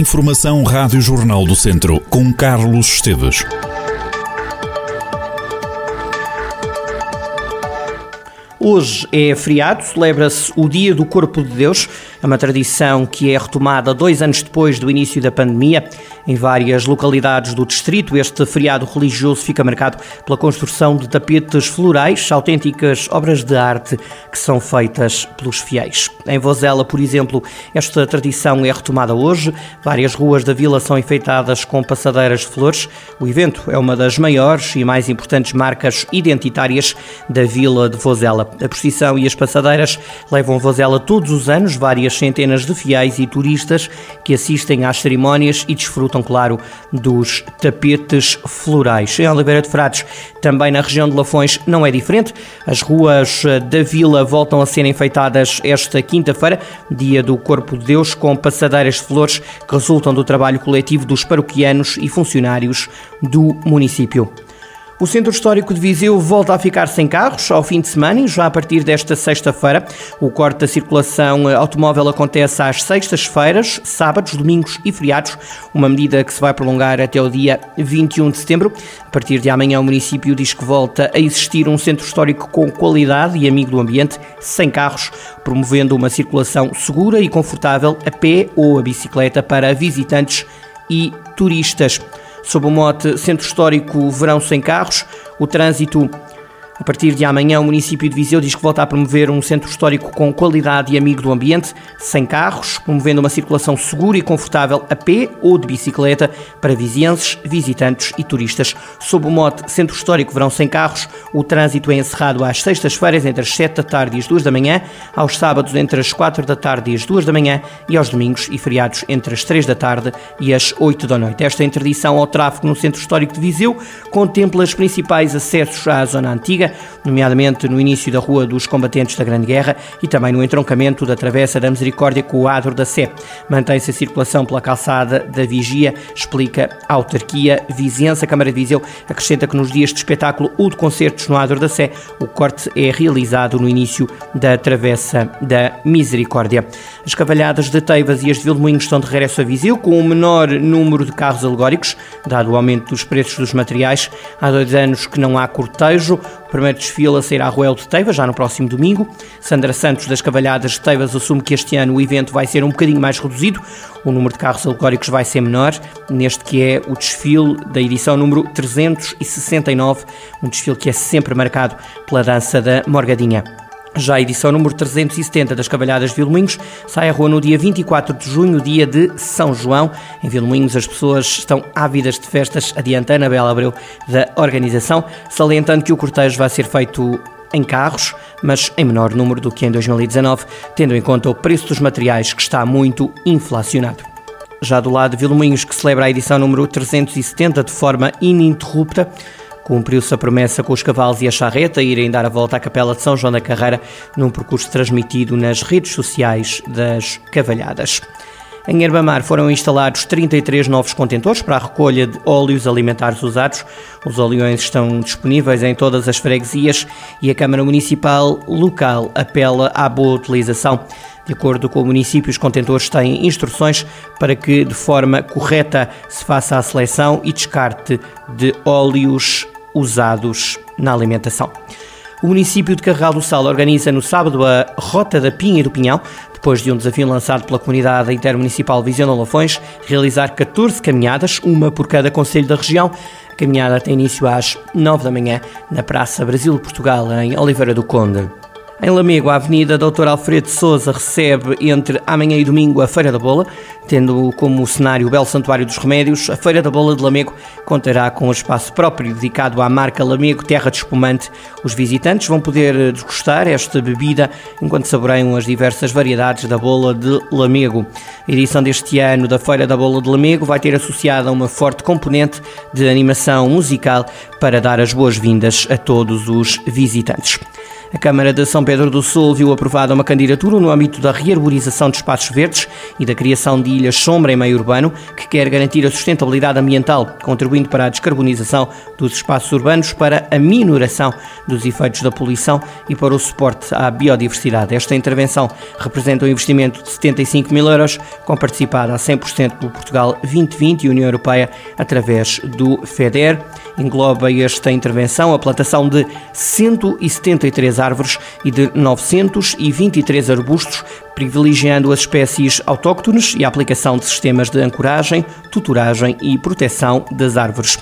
Informação Rádio Jornal do Centro, com Carlos Esteves. Hoje é feriado, celebra-se o Dia do Corpo de Deus, é uma tradição que é retomada dois anos depois do início da pandemia. Em várias localidades do distrito, este feriado religioso fica marcado pela construção de tapetes florais, autênticas obras de arte que são feitas pelos fiéis. Em Vozela, por exemplo, esta tradição é retomada hoje. Várias ruas da vila são enfeitadas com passadeiras de flores. O evento é uma das maiores e mais importantes marcas identitárias da vila de Vozela. A procissão e as passadeiras levam Vozela todos os anos várias várias centenas de fiéis e turistas que assistem às cerimónias e desfrutam, claro, dos tapetes florais. Em Oliveira de Frades, também na região de Lafões, não é diferente. As ruas da vila voltam a ser enfeitadas esta quinta-feira, dia do Corpo de Deus, com passadeiras de flores que resultam do trabalho coletivo dos paroquianos e funcionários do município. O Centro Histórico de Viseu volta a ficar sem carros ao fim de semana e já a partir desta sexta-feira. O corte da circulação automóvel acontece às sextas-feiras, sábados, domingos e feriados, uma medida que se vai prolongar até o dia 21 de setembro. A partir de amanhã, o município diz que volta a existir um centro histórico com qualidade e amigo do ambiente, sem carros, promovendo uma circulação segura e confortável a pé ou a bicicleta para visitantes e turistas sob o mote Centro Histórico Verão Sem Carros. O trânsito a partir de amanhã, o município de Viseu diz que volta a promover um centro histórico com qualidade e amigo do ambiente, sem carros, promovendo uma circulação segura e confortável a pé ou de bicicleta para vizienses, visitantes e turistas. Sob o mote Centro Histórico Verão Sem Carros, o trânsito é encerrado às sextas-feiras entre as 7 da tarde e as 2 da manhã, aos sábados entre as 4 da tarde e as 2 da manhã e aos domingos e feriados entre as 3 da tarde e as 8 da noite. Esta interdição ao tráfego no Centro Histórico de Viseu contempla os principais acessos à zona antiga, nomeadamente no início da Rua dos Combatentes da Grande Guerra e também no entroncamento da Travessa da Misericórdia com o Adro da Sé. Mantém-se a circulação pela calçada da Vigia, explica a autarquia vizinhança. Câmara de Viseu acrescenta que nos dias de espetáculo ou de concertos no Adro da Sé, o corte é realizado no início da Travessa da Misericórdia. As cavalhadas de Teivas e as de Vilmoinhos estão de regresso a Viseu, com o um menor número de carros alegóricos, dado o aumento dos preços dos materiais. Há dois anos que não há cortejo. Primeiro desfile a sair à Ruel de Teivas, já no próximo domingo. Sandra Santos, das Cavalhadas de Teivas, assume que este ano o evento vai ser um bocadinho mais reduzido. O número de carros alegóricos vai ser menor, neste que é o desfile da edição número 369, um desfile que é sempre marcado pela dança da Morgadinha. Já a edição número 370 das Cavalhadas de Vilmoinhos sai à rua no dia 24 de junho, dia de São João. Em Vilmoinhos as pessoas estão ávidas de festas, adianta Anabela Abreu da organização, salientando que o cortejo vai ser feito em carros, mas em menor número do que em 2019, tendo em conta o preço dos materiais que está muito inflacionado. Já do lado de Vilmoinhos, que celebra a edição número 370 de forma ininterrupta, Cumpriu-se a promessa com os cavalos e a charreta irem dar a volta à Capela de São João da Carreira num percurso transmitido nas redes sociais das Cavalhadas. Em Herbamar foram instalados 33 novos contentores para a recolha de óleos alimentares usados. Os oleões estão disponíveis em todas as freguesias e a Câmara Municipal local apela à boa utilização. De acordo com o município, os contentores têm instruções para que, de forma correta, se faça a seleção e descarte de óleos usados na alimentação. O município de Carregal do Sal organiza no sábado a Rota da Pinha e do Pinhão, depois de um desafio lançado pela comunidade intermunicipal Visão Lafões, realizar 14 caminhadas, uma por cada conselho da região. A caminhada tem início às 9 da manhã na Praça Brasil de Portugal, em Oliveira do Conde. Em Lamego, a Avenida Dr. Alfredo Souza recebe entre amanhã e domingo a Feira da Bola, tendo como cenário o Belo Santuário dos Remédios. A Feira da Bola de Lamego contará com um espaço próprio dedicado à marca Lamego Terra de Espumante. Os visitantes vão poder desgustar esta bebida enquanto saboreiam as diversas variedades da bola de Lamego. A edição deste ano da Feira da Bola de Lamego vai ter associada uma forte componente de animação musical para dar as boas-vindas a todos os visitantes. A Câmara de São Pedro do Sul viu aprovada uma candidatura no âmbito da rearborização de espaços verdes e da criação de ilhas sombra em meio urbano, que quer garantir a sustentabilidade ambiental, contribuindo para a descarbonização dos espaços urbanos, para a minoração dos efeitos da poluição e para o suporte à biodiversidade. Esta intervenção representa um investimento de 75 mil euros, com participada a 100% do Portugal 2020 e União Europeia através do FEDER. Engloba esta intervenção a plantação de 173 árvores e de 923 arbustos, privilegiando as espécies autóctones e a aplicação de sistemas de ancoragem, tutoragem e proteção das árvores.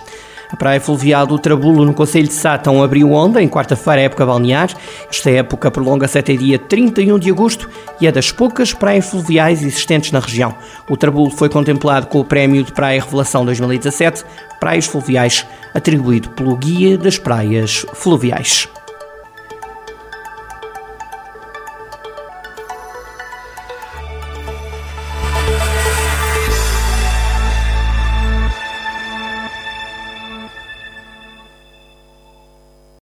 A praia fluvial do Trabulo, no Conselho de Sátão, abriu onda em quarta-feira, época balnear. Esta época prolonga-se até dia 31 de agosto e é das poucas praias fluviais existentes na região. O Trabulo foi contemplado com o Prémio de Praia Revelação 2017, Praias Fluviais, atribuído pelo Guia das Praias Fluviais.